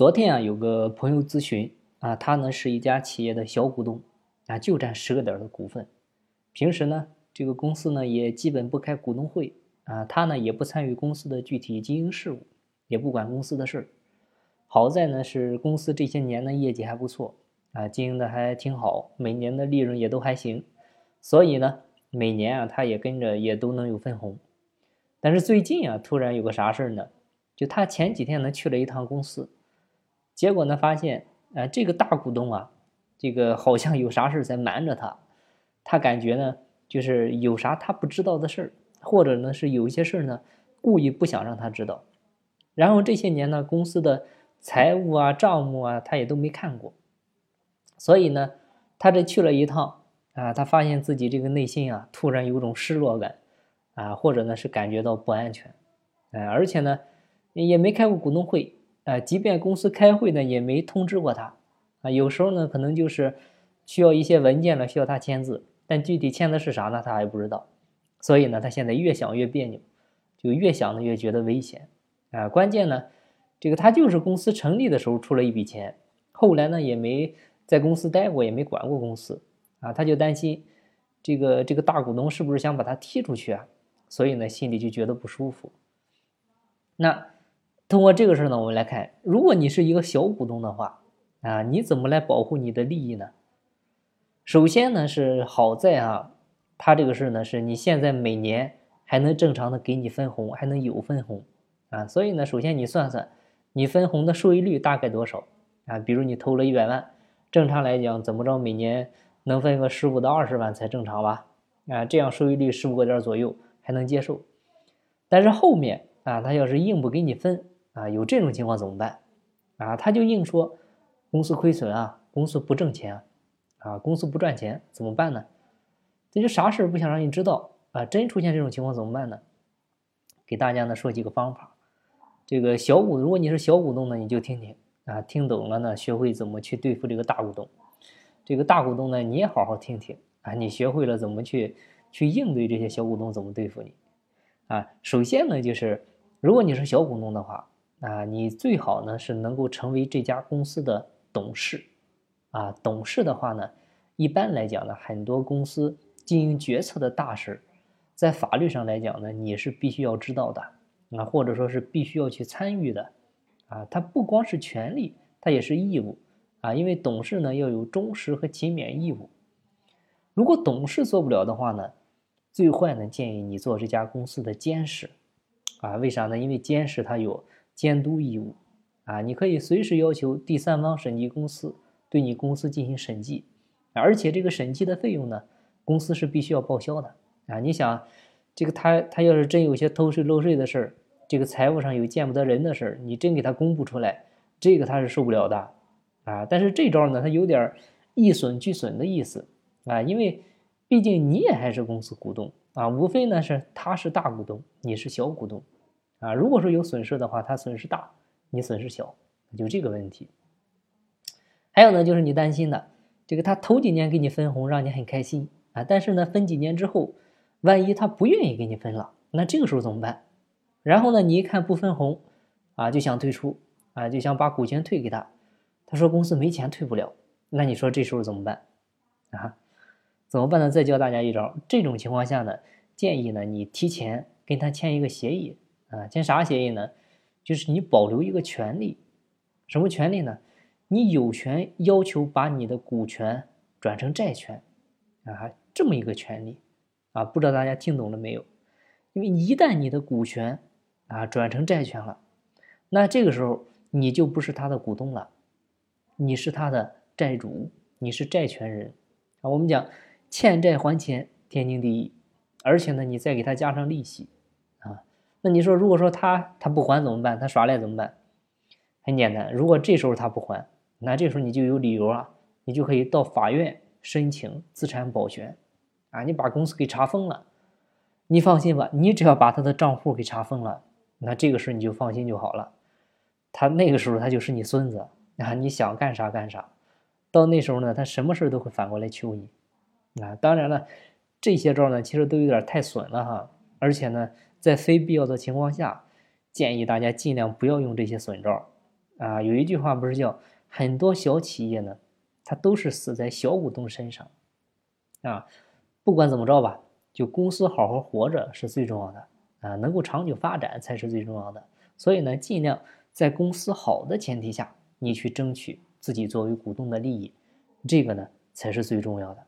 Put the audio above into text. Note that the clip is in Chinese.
昨天啊，有个朋友咨询啊，他呢是一家企业的小股东啊，就占十个点的股份。平时呢，这个公司呢也基本不开股东会啊，他呢也不参与公司的具体经营事务，也不管公司的事。好在呢是公司这些年呢业绩还不错啊，经营的还挺好，每年的利润也都还行，所以呢每年啊他也跟着也都能有分红。但是最近啊突然有个啥事呢？就他前几天呢去了一趟公司。结果呢，发现，呃，这个大股东啊，这个好像有啥事在瞒着他，他感觉呢，就是有啥他不知道的事儿，或者呢是有一些事儿呢，故意不想让他知道。然后这些年呢，公司的财务啊、账目啊，他也都没看过，所以呢，他这去了一趟啊，他发现自己这个内心啊，突然有种失落感，啊，或者呢是感觉到不安全，哎，而且呢，也没开过股东会。呃，即便公司开会呢，也没通知过他，啊，有时候呢，可能就是需要一些文件了，需要他签字，但具体签的是啥呢，他还不知道，所以呢，他现在越想越别扭，就越想呢越觉得危险，啊，关键呢，这个他就是公司成立的时候出了一笔钱，后来呢也没在公司待过，也没管过公司，啊，他就担心这个这个大股东是不是想把他踢出去啊，所以呢，心里就觉得不舒服，那。通过这个事呢，我们来看，如果你是一个小股东的话，啊，你怎么来保护你的利益呢？首先呢，是好在啊，他这个事呢，是你现在每年还能正常的给你分红，还能有分红，啊，所以呢，首先你算算，你分红的收益率大概多少啊？比如你投了一百万，正常来讲，怎么着每年能分个十五到二十万才正常吧？啊，这样收益率十五个点左右还能接受，但是后面啊，他要是硬不给你分。啊，有这种情况怎么办？啊，他就硬说公司亏损啊，公司不挣钱啊，公司不赚钱怎么办呢？这就啥事儿不想让你知道啊？真出现这种情况怎么办呢？给大家呢说几个方法。这个小股，如果你是小股东呢，你就听听啊，听懂了呢，学会怎么去对付这个大股东。这个大股东呢，你也好好听听啊，你学会了怎么去去应对这些小股东，怎么对付你啊？首先呢，就是如果你是小股东的话。啊，你最好呢是能够成为这家公司的董事，啊，董事的话呢，一般来讲呢，很多公司经营决策的大事，在法律上来讲呢，你是必须要知道的，啊，或者说是必须要去参与的，啊，它不光是权利，它也是义务，啊，因为董事呢要有忠实和勤勉义务，如果董事做不了的话呢，最坏呢建议你做这家公司的监事，啊，为啥呢？因为监事他有。监督义务，啊，你可以随时要求第三方审计公司对你公司进行审计，而且这个审计的费用呢，公司是必须要报销的，啊，你想，这个他他要是真有些偷税漏税的事儿，这个财务上有见不得人的事儿，你真给他公布出来，这个他是受不了的，啊，但是这招呢，他有点一损俱损的意思，啊，因为毕竟你也还是公司股东，啊，无非呢是他是大股东，你是小股东。啊，如果说有损失的话，他损失大，你损失小，就这个问题。还有呢，就是你担心的这个，他头几年给你分红，让你很开心啊，但是呢，分几年之后，万一他不愿意给你分了，那这个时候怎么办？然后呢，你一看不分红，啊，就想退出，啊，就想把股权退给他，他说公司没钱退不了，那你说这时候怎么办？啊，怎么办呢？再教大家一招，这种情况下呢，建议呢，你提前跟他签一个协议。啊，签啥协议呢？就是你保留一个权利，什么权利呢？你有权要求把你的股权转成债权，啊，这么一个权利，啊，不知道大家听懂了没有？因为一旦你的股权啊转成债权了，那这个时候你就不是他的股东了，你是他的债主，你是债权人，啊，我们讲欠债还钱天经地义，而且呢，你再给他加上利息。那你说，如果说他他不还怎么办？他耍赖怎么办？很简单，如果这时候他不还，那这时候你就有理由啊，你就可以到法院申请资产保全，啊，你把公司给查封了，你放心吧，你只要把他的账户给查封了，那这个事你就放心就好了。他那个时候他就是你孙子啊，你想干啥干啥，到那时候呢，他什么事都会反过来求你。啊，当然了，这些招呢，其实都有点太损了哈，而且呢。在非必要的情况下，建议大家尽量不要用这些损招啊，有一句话不是叫很多小企业呢，它都是死在小股东身上啊。不管怎么着吧，就公司好好活着是最重要的啊，能够长久发展才是最重要的。所以呢，尽量在公司好的前提下，你去争取自己作为股东的利益，这个呢才是最重要的。